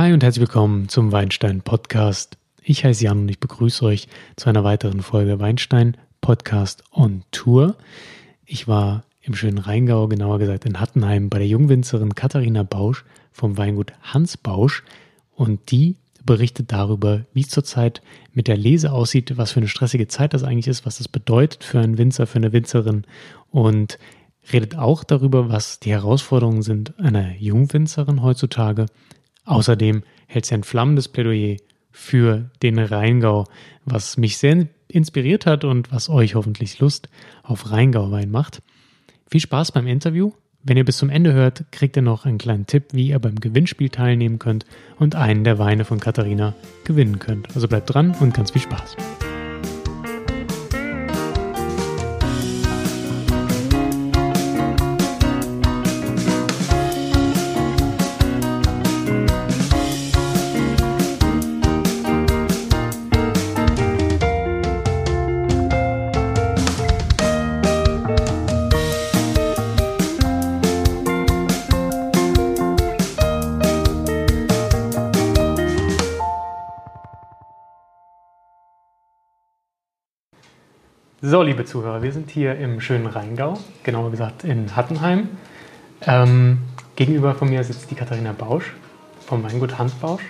Hi und herzlich willkommen zum Weinstein Podcast. Ich heiße Jan und ich begrüße euch zu einer weiteren Folge Weinstein Podcast on Tour. Ich war im schönen Rheingau, genauer gesagt in Hattenheim, bei der Jungwinzerin Katharina Bausch vom Weingut Hans Bausch und die berichtet darüber, wie es zurzeit mit der Lese aussieht, was für eine stressige Zeit das eigentlich ist, was das bedeutet für einen Winzer, für eine Winzerin und redet auch darüber, was die Herausforderungen sind einer Jungwinzerin heutzutage. Außerdem hält sie ein flammendes Plädoyer für den Rheingau, was mich sehr inspiriert hat und was euch hoffentlich Lust auf Rheingauwein macht. Viel Spaß beim Interview. Wenn ihr bis zum Ende hört, kriegt ihr noch einen kleinen Tipp, wie ihr beim Gewinnspiel teilnehmen könnt und einen der Weine von Katharina gewinnen könnt. Also bleibt dran und ganz viel Spaß. So, liebe Zuhörer, wir sind hier im schönen Rheingau, genauer gesagt in Hattenheim. Ähm, gegenüber von mir sitzt die Katharina Bausch vom Weingut Hans Bausch.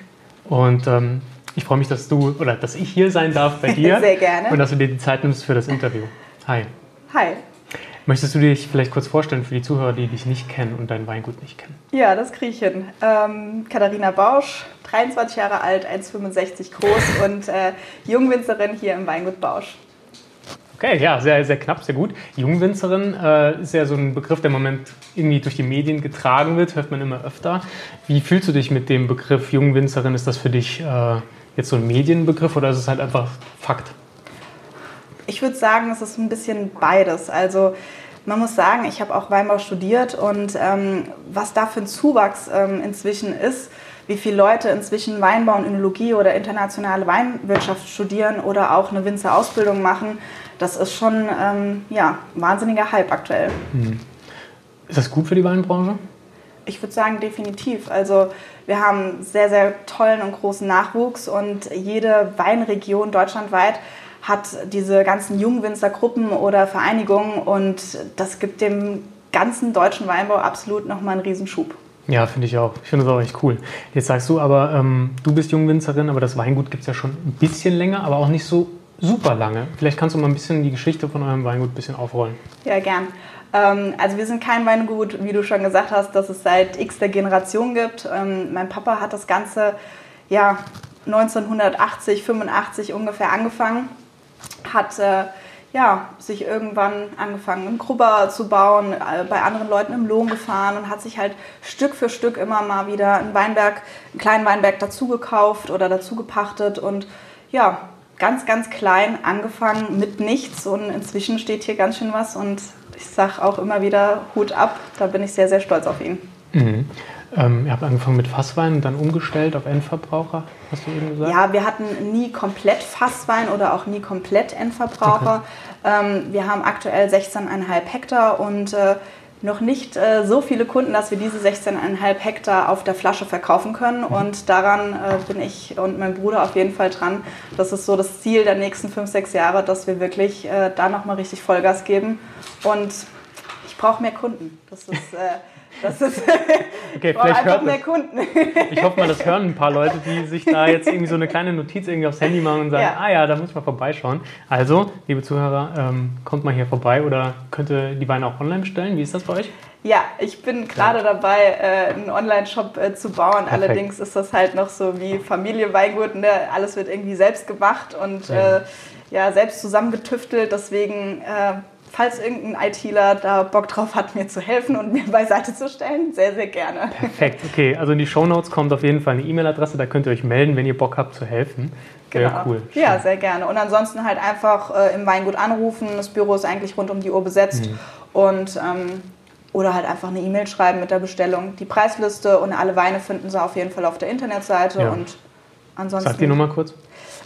Und ähm, ich freue mich, dass du oder dass ich hier sein darf bei dir. Sehr gerne. Und dass du dir die Zeit nimmst für das Interview. Hi. Hi. Möchtest du dich vielleicht kurz vorstellen für die Zuhörer, die dich nicht kennen und dein Weingut nicht kennen? Ja, das kriege ich hin. Ähm, Katharina Bausch, 23 Jahre alt, 1,65 groß und äh, Jungwinzerin hier im Weingut Bausch. Okay, ja, sehr, sehr knapp, sehr gut. Jungwinzerin äh, ist ja so ein Begriff, der im Moment irgendwie durch die Medien getragen wird, hört man immer öfter. Wie fühlst du dich mit dem Begriff Jungwinzerin? Ist das für dich äh, jetzt so ein Medienbegriff oder ist es halt einfach Fakt? Ich würde sagen, es ist ein bisschen beides. Also man muss sagen, ich habe auch Weinbau studiert und ähm, was da für ein Zuwachs ähm, inzwischen ist, wie viele Leute inzwischen Weinbau und Önologie oder internationale Weinwirtschaft studieren oder auch eine Winzerausbildung machen, das ist schon ähm, ja, ein wahnsinniger Hype aktuell. Hm. Ist das gut für die Weinbranche? Ich würde sagen, definitiv. Also wir haben sehr, sehr tollen und großen Nachwuchs und jede Weinregion deutschlandweit hat diese ganzen Jungwinzergruppen oder Vereinigungen und das gibt dem ganzen deutschen Weinbau absolut nochmal einen Riesenschub. Ja, finde ich auch. Ich finde es auch echt cool. Jetzt sagst du aber, ähm, du bist Jungwinzerin, aber das Weingut gibt es ja schon ein bisschen länger, aber auch nicht so super lange. Vielleicht kannst du mal ein bisschen die Geschichte von eurem Weingut ein bisschen aufrollen. Ja, gern. Ähm, also wir sind kein Weingut, wie du schon gesagt hast, das es seit x der Generation gibt. Ähm, mein Papa hat das Ganze ja 1980, 85 ungefähr angefangen, hat äh, ja, sich irgendwann angefangen, einen Grubber zu bauen, äh, bei anderen Leuten im Lohn gefahren und hat sich halt Stück für Stück immer mal wieder einen Weinberg, einen kleinen Weinberg dazu gekauft oder dazu gepachtet und ja, ganz, ganz klein angefangen mit nichts und inzwischen steht hier ganz schön was und ich sage auch immer wieder Hut ab, da bin ich sehr, sehr stolz auf ihn. Mhm. Ähm, ihr habt angefangen mit Fasswein und dann umgestellt auf Endverbraucher, hast du eben gesagt? Ja, wir hatten nie komplett Fasswein oder auch nie komplett Endverbraucher. Okay. Ähm, wir haben aktuell 16,5 Hektar und äh, noch nicht äh, so viele Kunden, dass wir diese 16,5 Hektar auf der Flasche verkaufen können. Mhm. Und daran äh, bin ich und mein Bruder auf jeden Fall dran. Das ist so das Ziel der nächsten fünf, sechs Jahre, dass wir wirklich äh, da nochmal richtig Vollgas geben. Und ich brauche mehr Kunden. Das ist äh, das ist okay, vielleicht hört mehr Kunden. Ich hoffe mal, das hören ein paar Leute, die sich da jetzt irgendwie so eine kleine Notiz irgendwie aufs Handy machen und sagen, ja. ah ja, da muss ich mal vorbeischauen. Also, liebe Zuhörer, ähm, kommt mal hier vorbei oder könnt ihr die Weine auch online bestellen. Wie ist das bei euch? Ja, ich bin gerade ja. dabei, äh, einen Online-Shop äh, zu bauen. Perfekt. Allerdings ist das halt noch so wie Familie Weingut. Ne? Alles wird irgendwie selbst gemacht und ja, äh, ja selbst zusammengetüftelt. Deswegen äh, falls irgendein ITler da Bock drauf hat, mir zu helfen und mir beiseite zu stellen, sehr, sehr gerne. Perfekt, okay. Also in die Shownotes kommt auf jeden Fall eine E-Mail-Adresse, da könnt ihr euch melden, wenn ihr Bock habt zu helfen. Sehr genau. cool. Ja, sehr gerne. Und ansonsten halt einfach äh, im Weingut anrufen. Das Büro ist eigentlich rund um die Uhr besetzt. Mhm. Und ähm, oder halt einfach eine E-Mail schreiben mit der Bestellung. Die Preisliste und alle Weine finden Sie auf jeden Fall auf der Internetseite. Ja. Und ansonsten. Sag die Nummer kurz.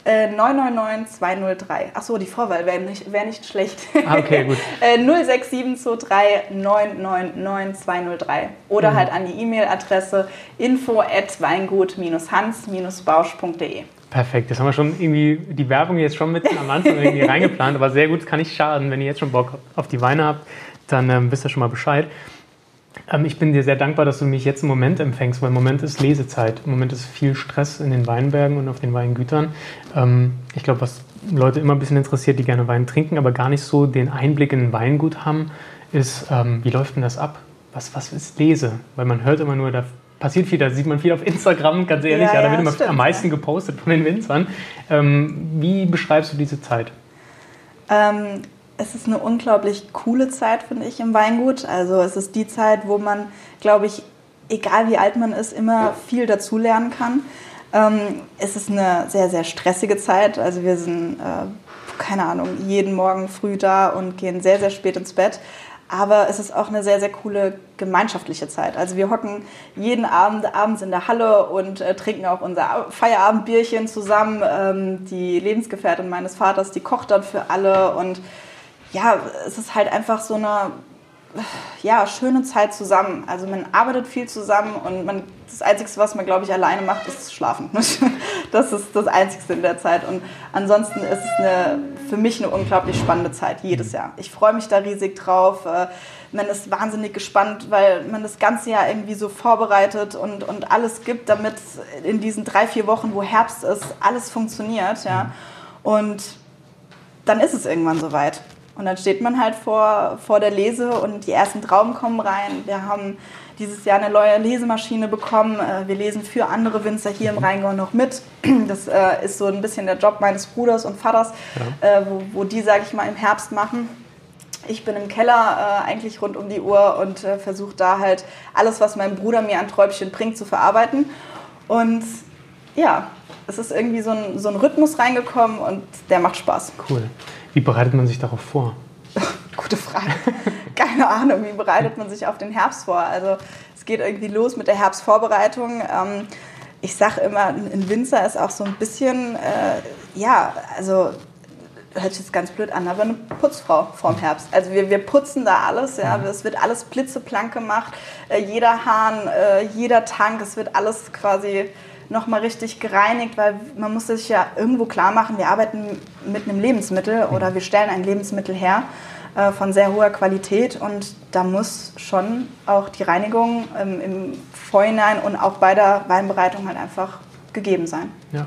Äh, 999 203. Achso, die Vorwahl wäre nicht, wär nicht schlecht. Ah, okay, gut. äh, 06723 999 203. Oder mhm. halt an die E-Mail-Adresse info at weingut-hans-bausch.de. Perfekt, das haben wir schon irgendwie die Werbung jetzt schon mit am Anfang irgendwie reingeplant, aber sehr gut, kann nicht schaden. Wenn ihr jetzt schon Bock auf die Weine habt, dann ähm, wisst ihr schon mal Bescheid. Ähm, ich bin dir sehr dankbar, dass du mich jetzt im Moment empfängst, weil im Moment ist Lesezeit. Im Moment ist viel Stress in den Weinbergen und auf den Weingütern. Ähm, ich glaube, was Leute immer ein bisschen interessiert, die gerne Wein trinken, aber gar nicht so den Einblick in ein Weingut haben, ist, ähm, wie läuft denn das ab? Was, was ist Lese? Weil man hört immer nur, da passiert viel, da sieht man viel auf Instagram, ganz ehrlich, ja, ja, da wird immer stimmt, am meisten gepostet von den Winzern. wie beschreibst du diese Zeit? Ähm, es ist eine unglaublich coole Zeit, finde ich, im Weingut. Also es ist die Zeit, wo man, glaube ich, egal wie alt man ist, immer viel dazulernen kann. Ähm, es ist eine sehr, sehr stressige Zeit. Also wir sind, äh, keine Ahnung, jeden Morgen früh da und gehen sehr, sehr spät ins Bett. Aber es ist auch eine sehr, sehr coole gemeinschaftliche Zeit. Also wir hocken jeden Abend abends in der Halle und äh, trinken auch unser Feierabendbierchen zusammen. Ähm, die Lebensgefährtin meines Vaters, die kocht dann für alle und ja, es ist halt einfach so eine ja, schöne Zeit zusammen. Also man arbeitet viel zusammen und man, das Einzige, was man, glaube ich, alleine macht, ist schlafen. Das ist das Einzige in der Zeit. Und ansonsten ist es eine, für mich eine unglaublich spannende Zeit, jedes Jahr. Ich freue mich da riesig drauf. Äh, man ist wahnsinnig gespannt, weil man das ganze Jahr irgendwie so vorbereitet und, und alles gibt, damit in diesen drei, vier Wochen, wo Herbst ist, alles funktioniert. Ja. Und dann ist es irgendwann soweit. Und dann steht man halt vor, vor der Lese und die ersten Trauben kommen rein. Wir haben dieses Jahr eine neue Lesemaschine bekommen. Äh, wir lesen für andere Winzer hier im Rheingau noch mit. Das äh, ist so ein bisschen der Job meines Bruders und Vaters, ja. Äh, wo, wo die, sage ich mal, im Herbst machen. Ich bin im Keller eigentlich rund um die Uhr und versuche da halt alles, was mein Bruder mir an Träubchen bringt, zu verarbeiten. Und ja, es ist irgendwie so ein, so ein Rhythmus reingekommen und der macht Spaß. Cool. Wie bereitet man sich darauf vor? Gute Frage. Keine Ahnung, wie bereitet man sich auf den Herbst vor? Also es geht irgendwie los mit der Herbstvorbereitung. Ähm, ich sage immer, ein Winzer ist auch so ein bisschen, äh, ja, also hört sich jetzt ganz blöd an, aber eine Putzfrau vorm Herbst. Also wir, wir putzen da alles, ja, es wird alles blitzeblank gemacht, äh, jeder Hahn, äh, jeder Tank, es wird alles quasi nochmal richtig gereinigt, weil man muss sich ja irgendwo klar machen, wir arbeiten mit einem Lebensmittel oder wir stellen ein Lebensmittel her äh, von sehr hoher Qualität und da muss schon auch die Reinigung ähm, im Vorhinein und auch bei der Weinbereitung halt einfach gegeben sein. Ja.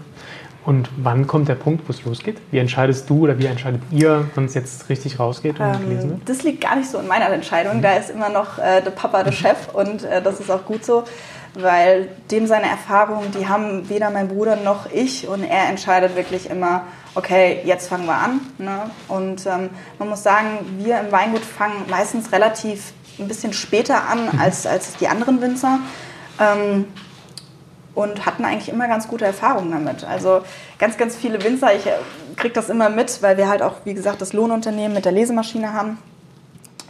Und wann kommt der Punkt, wo es losgeht? Wie entscheidest du oder wie entscheidet ihr, wann es jetzt richtig rausgeht und ähm, gelesen wird? Das liegt gar nicht so in meiner Entscheidung. Da ist immer noch äh, der Papa der. Chef und äh, das ist auch gut so weil dem seine Erfahrungen, die haben weder mein Bruder noch ich und er entscheidet wirklich immer, okay, jetzt fangen wir an. Ne? Und ähm, man muss sagen, wir im Weingut fangen meistens relativ ein bisschen später an mhm. als, als die anderen Winzer. Ähm, und hatten eigentlich immer ganz gute Erfahrungen damit. Also ganz, ganz viele Winzer, ich äh, kriege das immer mit, weil wir halt auch, wie gesagt, das Lohnunternehmen mit der Lesemaschine haben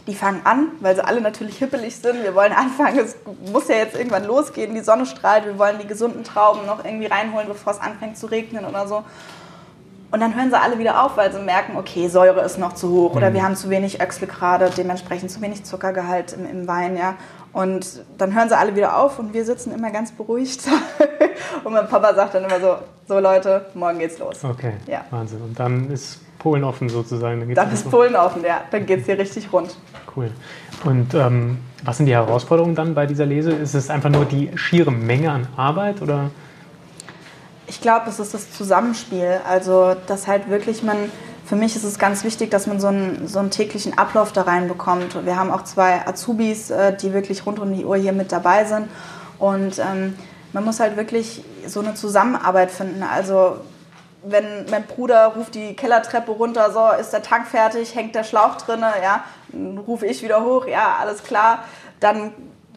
die fangen an, weil sie alle natürlich hippelig sind. Wir wollen anfangen, es muss ja jetzt irgendwann losgehen, die Sonne strahlt, wir wollen die gesunden Trauben noch irgendwie reinholen, bevor es anfängt zu regnen oder so. Und dann hören sie alle wieder auf, weil sie merken, okay, Säure ist noch zu hoch oder mhm. wir haben zu wenig Öchsel gerade, dementsprechend zu wenig Zuckergehalt im, im Wein, ja. Und dann hören sie alle wieder auf und wir sitzen immer ganz beruhigt. und mein Papa sagt dann immer so, so Leute, morgen geht's los. Okay, ja. Wahnsinn. Und dann ist Polen offen sozusagen. Dann, dann ist Polen offen, ja. Dann geht es hier richtig rund. Cool. Und ähm, was sind die Herausforderungen dann bei dieser Lese? Ist es einfach nur die schiere Menge an Arbeit oder? Ich glaube, es ist das Zusammenspiel. Also, dass halt wirklich man, für mich ist es ganz wichtig, dass man so einen, so einen täglichen Ablauf da reinbekommt. Wir haben auch zwei Azubis, äh, die wirklich rund um die Uhr hier mit dabei sind. Und ähm, man muss halt wirklich so eine Zusammenarbeit finden. Also wenn mein Bruder ruft die Kellertreppe runter, so ist der Tank fertig, hängt der Schlauch drin, ja, dann rufe ich wieder hoch, ja, alles klar. Dann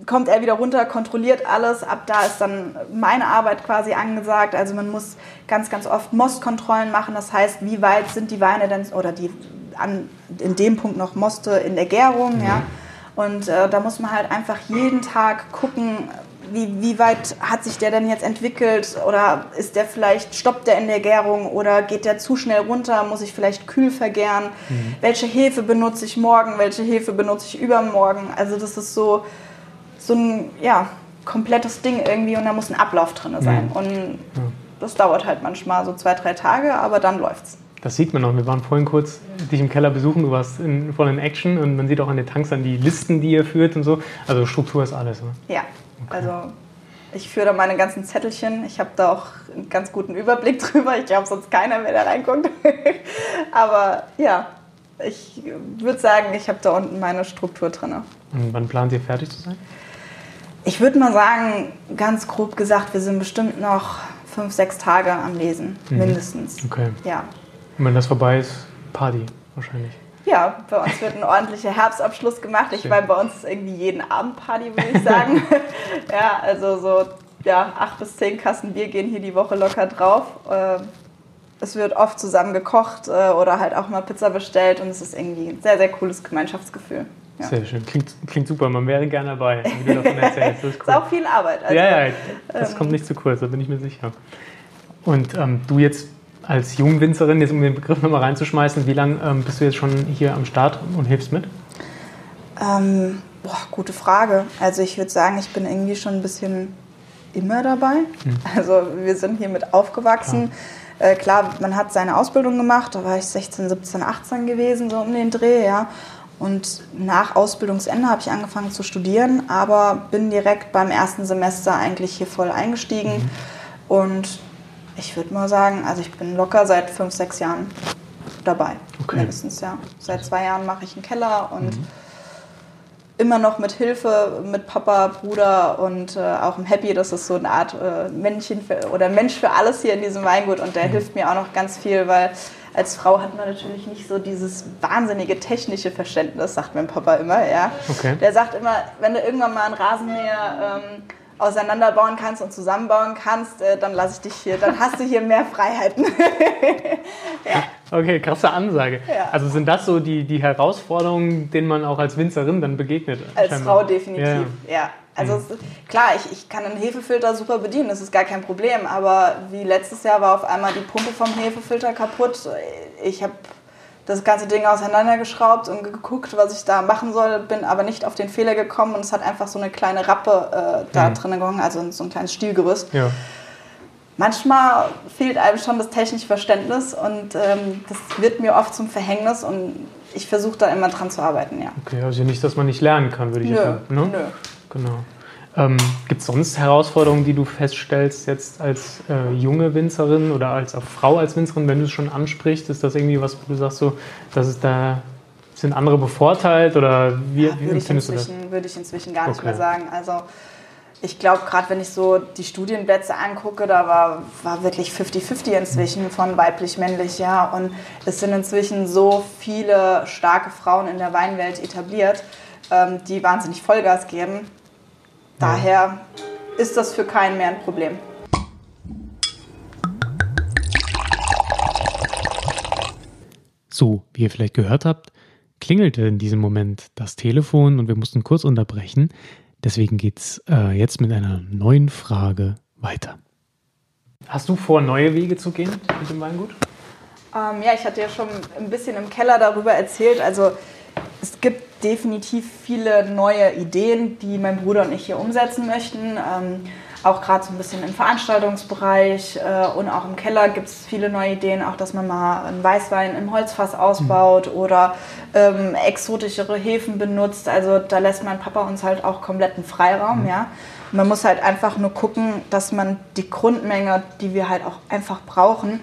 kommt er wieder runter, kontrolliert alles. Ab da ist dann meine Arbeit quasi angesagt. Also man muss ganz, ganz oft Mostkontrollen machen. Das heißt, wie weit sind die Weine denn oder die an, in dem Punkt noch Moste in der Gärung, ja. Und äh, da muss man halt einfach jeden Tag gucken, wie, wie weit hat sich der denn jetzt entwickelt oder ist der vielleicht, stoppt der in der Gärung oder geht der zu schnell runter, muss ich vielleicht kühl vergären, mhm. welche Hefe benutze ich morgen, welche Hefe benutze ich übermorgen, also das ist so, so ein, ja, komplettes Ding irgendwie und da muss ein Ablauf drin sein mhm. und ja. das dauert halt manchmal so zwei, drei Tage, aber dann läuft's. Das sieht man auch. Wir waren vorhin kurz dich im Keller besuchen, du warst in, voll in Action und man sieht auch an den Tanks an die Listen, die ihr führt und so. Also Struktur ist alles, ne? Ja, okay. also ich führe da meine ganzen Zettelchen. Ich habe da auch einen ganz guten Überblick drüber. Ich glaube, sonst keiner mehr da reinguckt. Aber ja, ich würde sagen, ich habe da unten meine Struktur drin. Und wann plant ihr fertig zu sein? Ich würde mal sagen, ganz grob gesagt, wir sind bestimmt noch fünf, sechs Tage am Lesen, mhm. mindestens. Okay. Ja. Und wenn das vorbei ist, Party wahrscheinlich. Ja, bei uns wird ein ordentlicher Herbstabschluss gemacht. Ich meine, bei uns ist irgendwie jeden Abend Party, würde ich sagen. ja, also so ja, acht bis zehn Kassen Bier gehen hier die Woche locker drauf. Ähm, es wird oft zusammen gekocht äh, oder halt auch mal Pizza bestellt und es ist irgendwie ein sehr, sehr cooles Gemeinschaftsgefühl. Ja. Sehr schön. Klingt, klingt super. Man wäre gerne dabei, wie du davon erzählst. Das ist, cool. ist auch viel Arbeit. Also, ja, ja, das ähm, kommt nicht zu kurz, da bin ich mir sicher. Und ähm, du jetzt als Jungwinzerin, jetzt um den Begriff nochmal reinzuschmeißen, wie lange ähm, bist du jetzt schon hier am Start und hilfst mit? Ähm, boah, gute Frage. Also ich würde sagen, ich bin irgendwie schon ein bisschen immer dabei. Hm. Also wir sind hier mit aufgewachsen. Klar. Äh, klar, man hat seine Ausbildung gemacht, da war ich 16, 17, 18 gewesen, so um den Dreh, ja. Und nach Ausbildungsende habe ich angefangen zu studieren, aber bin direkt beim ersten Semester eigentlich hier voll eingestiegen. Mhm. Und ich würde mal sagen, also ich bin locker seit fünf, sechs Jahren dabei. Okay. Mindestens, ja. Seit zwei Jahren mache ich einen Keller und mhm. immer noch mit Hilfe mit Papa, Bruder und äh, auch im Happy. Das ist so eine Art äh, Männchen für, oder Mensch für alles hier in diesem Weingut und der mhm. hilft mir auch noch ganz viel, weil als Frau hat man natürlich nicht so dieses wahnsinnige technische Verständnis, sagt mein Papa immer. Ja. Okay. Der sagt immer, wenn du irgendwann mal einen Rasenmäher ähm, auseinanderbauen kannst und zusammenbauen kannst, äh, dann lasse ich dich hier, dann hast du hier mehr Freiheiten. ja. Okay, krasse Ansage. Ja. Also sind das so die, die Herausforderungen, denen man auch als Winzerin dann begegnet? Als scheinbar. Frau definitiv, ja. ja. Also mhm. es, klar, ich, ich kann einen Hefefilter super bedienen, das ist gar kein Problem, aber wie letztes Jahr war auf einmal die Pumpe vom Hefefilter kaputt. Ich habe das ganze Ding auseinandergeschraubt und geguckt, was ich da machen soll, bin aber nicht auf den Fehler gekommen und es hat einfach so eine kleine Rappe äh, da mhm. drin gehangen, also so ein kleines Stielgerüst. Ja. Manchmal fehlt einem schon das technische Verständnis und ähm, das wird mir oft zum Verhängnis und ich versuche da immer dran zu arbeiten, ja. Okay, also nicht, dass man nicht lernen kann, würde ich sagen. Ne? Nö. Genau. Ähm, Gibt es sonst Herausforderungen, die du feststellst jetzt als äh, junge Winzerin oder als Frau als Winzerin, wenn du es schon ansprichst? Ist das irgendwie was, wo du sagst, so, dass es da sind andere bevorteilt oder wie, ja, wie empfindest du das? Würde ich inzwischen gar nicht okay. mehr sagen. Also ich glaube, gerade wenn ich so die Studienplätze angucke, da war, war wirklich 50-50 inzwischen von weiblich-männlich, ja. Und es sind inzwischen so viele starke Frauen in der Weinwelt etabliert, ähm, die wahnsinnig Vollgas geben Daher ist das für keinen mehr ein Problem. So, wie ihr vielleicht gehört habt, klingelte in diesem Moment das Telefon und wir mussten kurz unterbrechen. Deswegen geht es äh, jetzt mit einer neuen Frage weiter. Hast du vor, neue Wege zu gehen mit dem Weingut? Ähm, ja, ich hatte ja schon ein bisschen im Keller darüber erzählt. Also es gibt definitiv viele neue Ideen, die mein Bruder und ich hier umsetzen möchten. Ähm, auch gerade so ein bisschen im Veranstaltungsbereich äh, und auch im Keller gibt es viele neue Ideen, auch dass man mal einen Weißwein im Holzfass ausbaut mhm. oder ähm, exotischere Hefen benutzt. Also da lässt mein Papa uns halt auch kompletten Freiraum, mhm. ja. Man muss halt einfach nur gucken, dass man die Grundmenge, die wir halt auch einfach brauchen,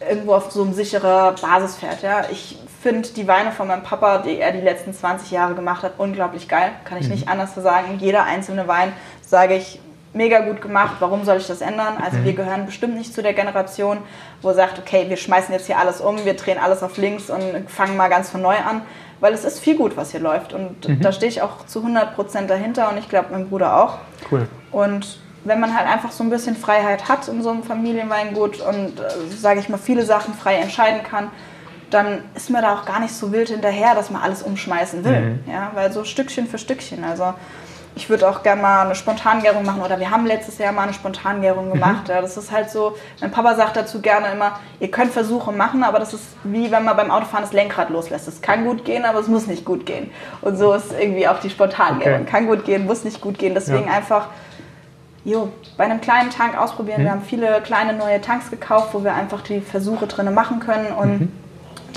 irgendwo auf so eine sichere Basis fährt. Ja. Ich finde die Weine von meinem Papa, die er die letzten 20 Jahre gemacht hat, unglaublich geil. Kann ich mhm. nicht anders sagen. Jeder einzelne Wein, sage ich, mega gut gemacht. Warum soll ich das ändern? Also mhm. wir gehören bestimmt nicht zu der Generation, wo sagt, okay, wir schmeißen jetzt hier alles um, wir drehen alles auf links und fangen mal ganz von neu an. Weil es ist viel gut, was hier läuft. Und mhm. da stehe ich auch zu 100% dahinter und ich glaube, mein Bruder auch. Cool. Und wenn man halt einfach so ein bisschen Freiheit hat in so einem Familienweingut und, äh, sage ich mal, viele Sachen frei entscheiden kann, dann ist man da auch gar nicht so wild hinterher, dass man alles umschmeißen will. Mhm. Ja, weil so Stückchen für Stückchen. Also ich würde auch gerne mal eine Spontangärung machen oder wir haben letztes Jahr mal eine Spontangärung gemacht. Mhm. Ja, das ist halt so, mein Papa sagt dazu gerne immer, ihr könnt Versuche machen, aber das ist wie wenn man beim Autofahren das Lenkrad loslässt. Es kann gut gehen, aber es muss nicht gut gehen. Und so ist irgendwie auch die Spontangärung. Okay. Kann gut gehen, muss nicht gut gehen. Deswegen ja. einfach jo, bei einem kleinen Tank ausprobieren. Mhm. Wir haben viele kleine neue Tanks gekauft, wo wir einfach die Versuche drin machen können und mhm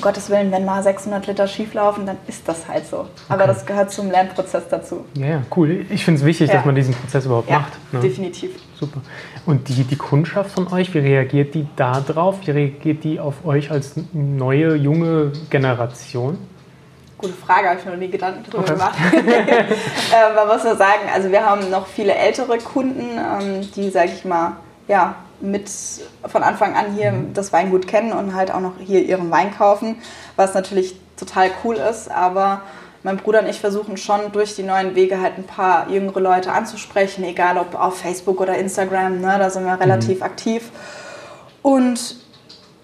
Gottes Willen, wenn mal 600 Liter schief laufen, dann ist das halt so. Aber das gehört zum Lernprozess dazu. Ja, ja cool. Ich finde es wichtig, ja. dass man diesen Prozess überhaupt ja, macht. Ne? Definitiv. Super. Und die, die Kundschaft von euch, wie reagiert die da drauf? Wie reagiert die auf euch als neue, junge Generation? Gute Frage, habe ich mir noch nie Gedanken drüber okay. gemacht. äh, man muss nur sagen, also wir haben noch viele ältere Kunden, ähm, die, sage ich mal, ja, mit von Anfang an hier mhm. das Weingut kennen und halt auch noch hier ihren Wein kaufen, was natürlich total cool ist. Aber mein Bruder und ich versuchen schon durch die neuen Wege halt ein paar jüngere Leute anzusprechen, egal ob auf Facebook oder Instagram, ne, da sind wir relativ mhm. aktiv. Und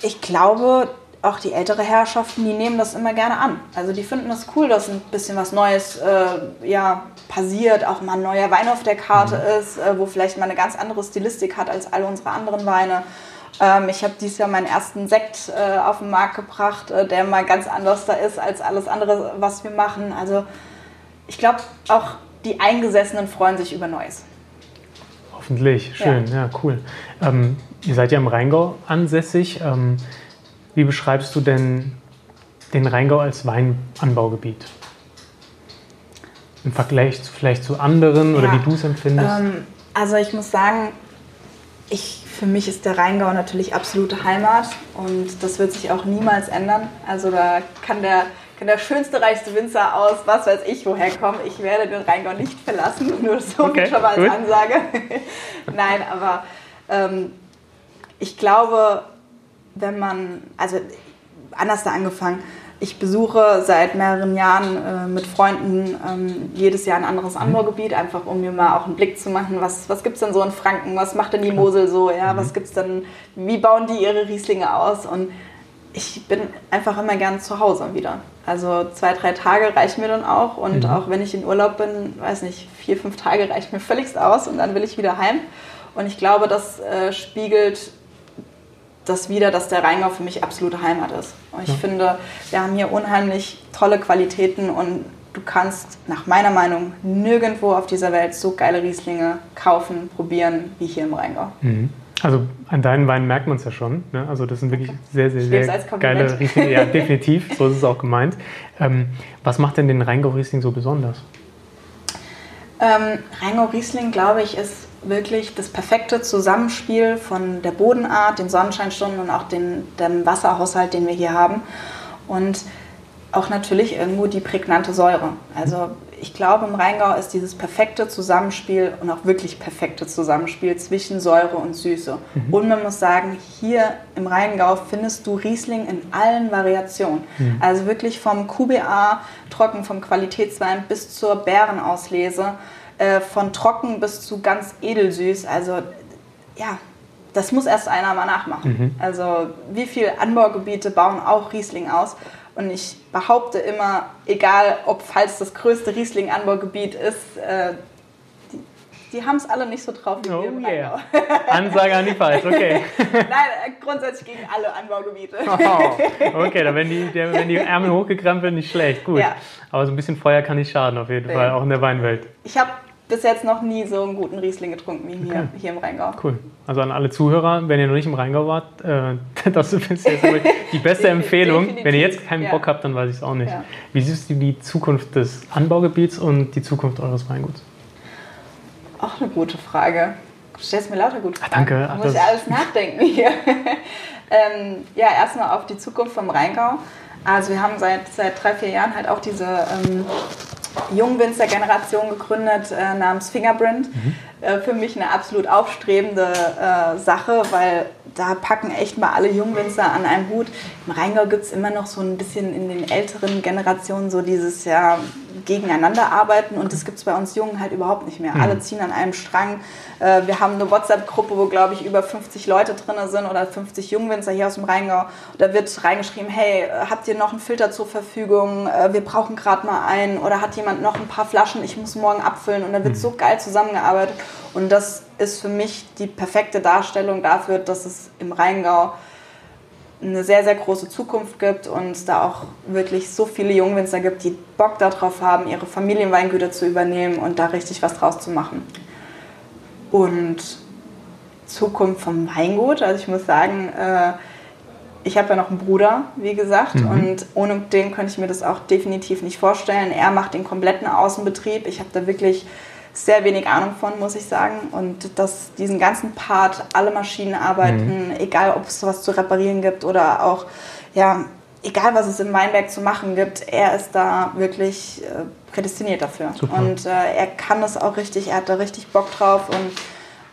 ich glaube, auch die ältere Herrschaften, die nehmen das immer gerne an. Also die finden das cool, dass ein bisschen was Neues äh, ja, passiert, auch mal ein neuer Wein auf der Karte mhm. ist, äh, wo vielleicht mal eine ganz andere Stilistik hat als alle unsere anderen Weine. Ähm, ich habe dieses Jahr meinen ersten Sekt äh, auf den Markt gebracht, äh, der mal ganz anders da ist als alles andere, was wir machen. Also ich glaube, auch die Eingesessenen freuen sich über Neues. Hoffentlich, schön, ja, ja cool. Ähm, ihr seid ja im Rheingau ansässig. Ähm, wie beschreibst du denn den Rheingau als Weinanbaugebiet? Im Vergleich zu, vielleicht zu anderen ja. oder wie du es empfindest? Ähm, also ich muss sagen, ich, für mich ist der Rheingau natürlich absolute Heimat und das wird sich auch niemals ändern. Also da kann der, kann der schönste, reichste Winzer aus, was weiß ich, woher kommen. Ich werde den Rheingau nicht verlassen, nur so okay, schon mal als gut. Ansage. Nein, aber ähm, ich glaube, wenn man, also anders da angefangen, ich besuche seit mehreren Jahren äh, mit Freunden ähm, jedes Jahr ein anderes mhm. Anbaugebiet, einfach um mir mal auch einen Blick zu machen, was, was gibt es denn so in Franken, was macht denn die Mosel so, ja, mhm. was gibt's denn, wie bauen die ihre Rieslinge aus und ich bin einfach immer gern zu Hause wieder. Also zwei, drei Tage reichen mir dann auch und mhm. auch wenn ich in Urlaub bin, weiß nicht, vier, fünf Tage reicht mir völligst aus und dann will ich wieder heim. Und ich glaube, das äh, spiegelt das wieder, dass der Rheingau für mich absolute Heimat ist. Und ich ja. finde, wir haben hier unheimlich tolle Qualitäten und du kannst nach meiner Meinung nirgendwo auf dieser Welt so geile Rieslinge kaufen, probieren wie hier im Rheingau. Mhm. Also an deinen Weinen merkt man es ja schon. Ne? Also das sind wirklich sehr, sehr, sehr geile Rieslinge. Ja, definitiv. so ist es auch gemeint. Ähm, was macht denn den Rheingau-Riesling so besonders? Ähm, Rheingau-Riesling, glaube ich, ist wirklich das perfekte Zusammenspiel von der Bodenart, den Sonnenscheinstunden und auch den, dem Wasserhaushalt, den wir hier haben. Und auch natürlich irgendwo die prägnante Säure. Also ich glaube, im Rheingau ist dieses perfekte Zusammenspiel und auch wirklich perfekte Zusammenspiel zwischen Säure und Süße. Mhm. Und man muss sagen, hier im Rheingau findest du Riesling in allen Variationen. Mhm. Also wirklich vom QBA, trocken vom Qualitätswein bis zur Bärenauslese äh, von trocken bis zu ganz edelsüß. Also ja, das muss erst einer mal nachmachen. Mhm. Also wie viele Anbaugebiete bauen auch Riesling aus? Und ich behaupte immer, egal ob falls das größte Riesling-Anbaugebiet ist, äh, die, die haben es alle nicht so drauf wie oh wir im yeah. Ansage an die Falsch, okay. Nein, äh, grundsätzlich gegen alle Anbaugebiete. Oh, okay, dann werden die, wenn die Ärmel hochgekrempelt, nicht schlecht, gut. Ja. Aber so ein bisschen Feuer kann nicht schaden auf jeden Fall, auch in der Weinwelt. Ich habe bis jetzt noch nie so einen guten Riesling getrunken wie hier, okay. hier im Rheingau. Cool. Also an alle Zuhörer, wenn ihr noch nicht im Rheingau wart, äh, das ist jetzt die beste Empfehlung. Definitiv. Wenn ihr jetzt keinen ja. Bock habt, dann weiß ich es auch nicht. Ja. Wie siehst du die Zukunft des Anbaugebiets und die Zukunft eures Weinguts? Auch eine gute Frage. Du stellst mir lauter gut Fragen. Ach, danke. Da muss ich alles nachdenken hier. ähm, ja, erstmal auf die Zukunft vom Rheingau. Also wir haben seit, seit drei, vier Jahren halt auch diese ähm, Jungwinzer-Generation gegründet äh, namens Fingerprint. Mhm. Äh, für mich eine absolut aufstrebende äh, Sache, weil da packen echt mal alle Jungwinzer an einem Hut. Im Rheingau gibt es immer noch so ein bisschen in den älteren Generationen so dieses, ja, gegeneinander arbeiten und das gibt es bei uns Jungen halt überhaupt nicht mehr. Mhm. Alle ziehen an einem Strang. Äh, wir haben eine WhatsApp-Gruppe, wo glaube ich über 50 Leute drin sind oder 50 Jungwinzer hier aus dem Rheingau. Da wird reingeschrieben, hey, habt ihr noch einen Filter zur Verfügung? Äh, wir brauchen gerade mal einen oder hat jemand noch ein paar Flaschen? Ich muss morgen abfüllen und da wird mhm. so geil zusammengearbeitet und das ist für mich die perfekte Darstellung dafür, dass es im Rheingau eine sehr, sehr große Zukunft gibt und es da auch wirklich so viele Jungwinzer gibt, die Bock darauf haben, ihre Familienweingüter zu übernehmen und da richtig was draus zu machen. Und Zukunft vom Weingut, also ich muss sagen, äh, ich habe ja noch einen Bruder, wie gesagt, mhm. und ohne den könnte ich mir das auch definitiv nicht vorstellen. Er macht den kompletten Außenbetrieb. Ich habe da wirklich sehr wenig Ahnung von, muss ich sagen. Und dass diesen ganzen Part, alle Maschinen arbeiten, mhm. egal ob es was zu reparieren gibt oder auch, ja, egal was es im Weinberg zu machen gibt, er ist da wirklich äh, prädestiniert dafür. Super. Und äh, er kann das auch richtig, er hat da richtig Bock drauf und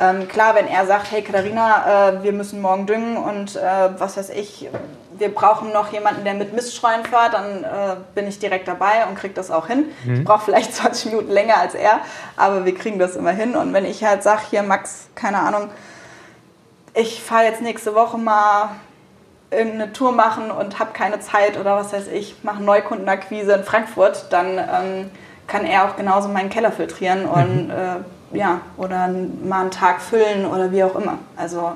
ähm, klar, wenn er sagt, hey Katharina, äh, wir müssen morgen düngen und äh, was weiß ich, wir brauchen noch jemanden, der mit Miststreuen fährt, dann äh, bin ich direkt dabei und kriege das auch hin. Mhm. Ich brauche vielleicht 20 Minuten länger als er, aber wir kriegen das immer hin. Und wenn ich halt sage, hier Max, keine Ahnung, ich fahre jetzt nächste Woche mal irgendeine Tour machen und habe keine Zeit oder was weiß ich, mache Neukundenakquise in Frankfurt, dann ähm, kann er auch genauso meinen Keller filtrieren und mhm. äh, ja, oder mal einen Tag füllen oder wie auch immer. Also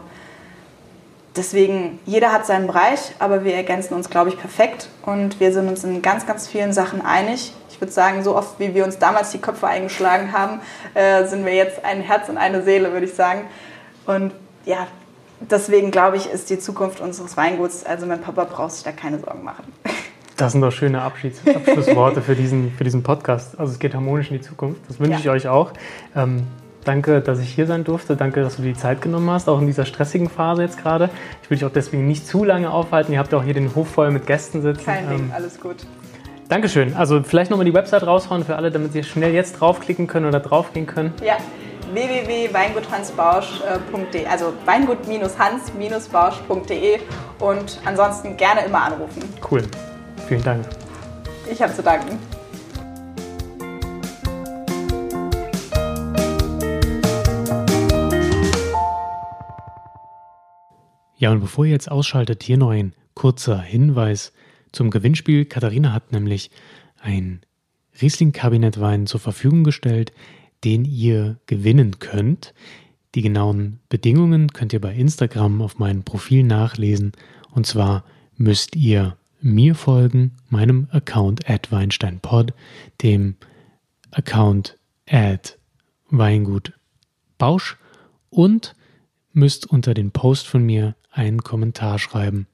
deswegen, jeder hat seinen Bereich, aber wir ergänzen uns, glaube ich, perfekt und wir sind uns in ganz, ganz vielen Sachen einig. Ich würde sagen, so oft wie wir uns damals die Köpfe eingeschlagen haben, äh, sind wir jetzt ein Herz und eine Seele, würde ich sagen. Und ja, deswegen glaube ich, ist die Zukunft unseres Weinguts, also mein Papa braucht sich da keine Sorgen machen. Das sind doch schöne Abschieds Abschlussworte für diesen, für diesen Podcast. Also es geht harmonisch in die Zukunft. Das wünsche ja. ich euch auch. Ähm, Danke, dass ich hier sein durfte. Danke, dass du die Zeit genommen hast, auch in dieser stressigen Phase jetzt gerade. Ich will dich auch deswegen nicht zu lange aufhalten. Ihr habt auch hier den Hof voll mit Gästen sitzen. Kein Ding, ähm, alles gut. Dankeschön. Also vielleicht nochmal die Website raushauen für alle, damit sie schnell jetzt draufklicken können oder draufgehen können. Ja, www.weinguthansbausch.de, also weingut-hans-bausch.de und ansonsten gerne immer anrufen. Cool. Vielen Dank. Ich habe zu danken. Ja, und bevor ihr jetzt ausschaltet, hier noch ein kurzer Hinweis zum Gewinnspiel. Katharina hat nämlich ein Riesling-Kabinettwein zur Verfügung gestellt, den ihr gewinnen könnt. Die genauen Bedingungen könnt ihr bei Instagram auf meinem Profil nachlesen. Und zwar müsst ihr mir folgen, meinem Account at WeinsteinPod, dem Account at Weingut Bausch und müsst unter den Post von mir einen Kommentar schreiben,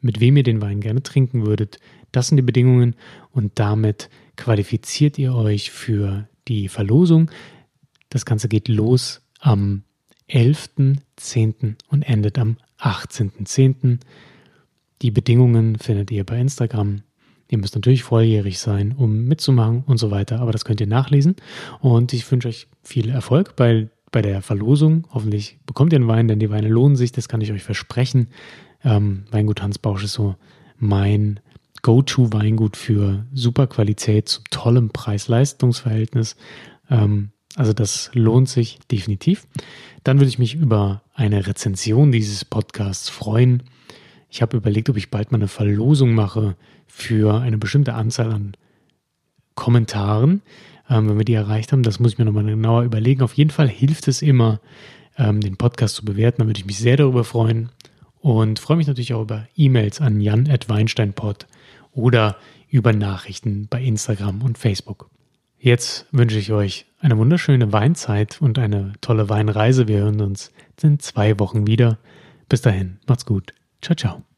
mit wem ihr den Wein gerne trinken würdet. Das sind die Bedingungen und damit qualifiziert ihr euch für die Verlosung. Das Ganze geht los am 11.10. und endet am 18.10. Die Bedingungen findet ihr bei Instagram. Ihr müsst natürlich volljährig sein, um mitzumachen und so weiter, aber das könnt ihr nachlesen. Und ich wünsche euch viel Erfolg bei bei der Verlosung. Hoffentlich bekommt ihr einen Wein, denn die Weine lohnen sich, das kann ich euch versprechen. Ähm, Weingut Hans Bausch ist so mein Go-To-Weingut für super Qualität zu tollem Preis-Leistungs-Verhältnis. Ähm, also das lohnt sich definitiv. Dann würde ich mich über eine Rezension dieses Podcasts freuen. Ich habe überlegt, ob ich bald mal eine Verlosung mache für eine bestimmte Anzahl an Kommentaren ähm, wenn wir die erreicht haben. Das muss ich mir nochmal genauer überlegen. Auf jeden Fall hilft es immer, ähm, den Podcast zu bewerten. Da würde ich mich sehr darüber freuen. Und freue mich natürlich auch über E-Mails an jan.weinsteinpod oder über Nachrichten bei Instagram und Facebook. Jetzt wünsche ich euch eine wunderschöne Weinzeit und eine tolle Weinreise. Wir hören uns in zwei Wochen wieder. Bis dahin, macht's gut. Ciao, ciao.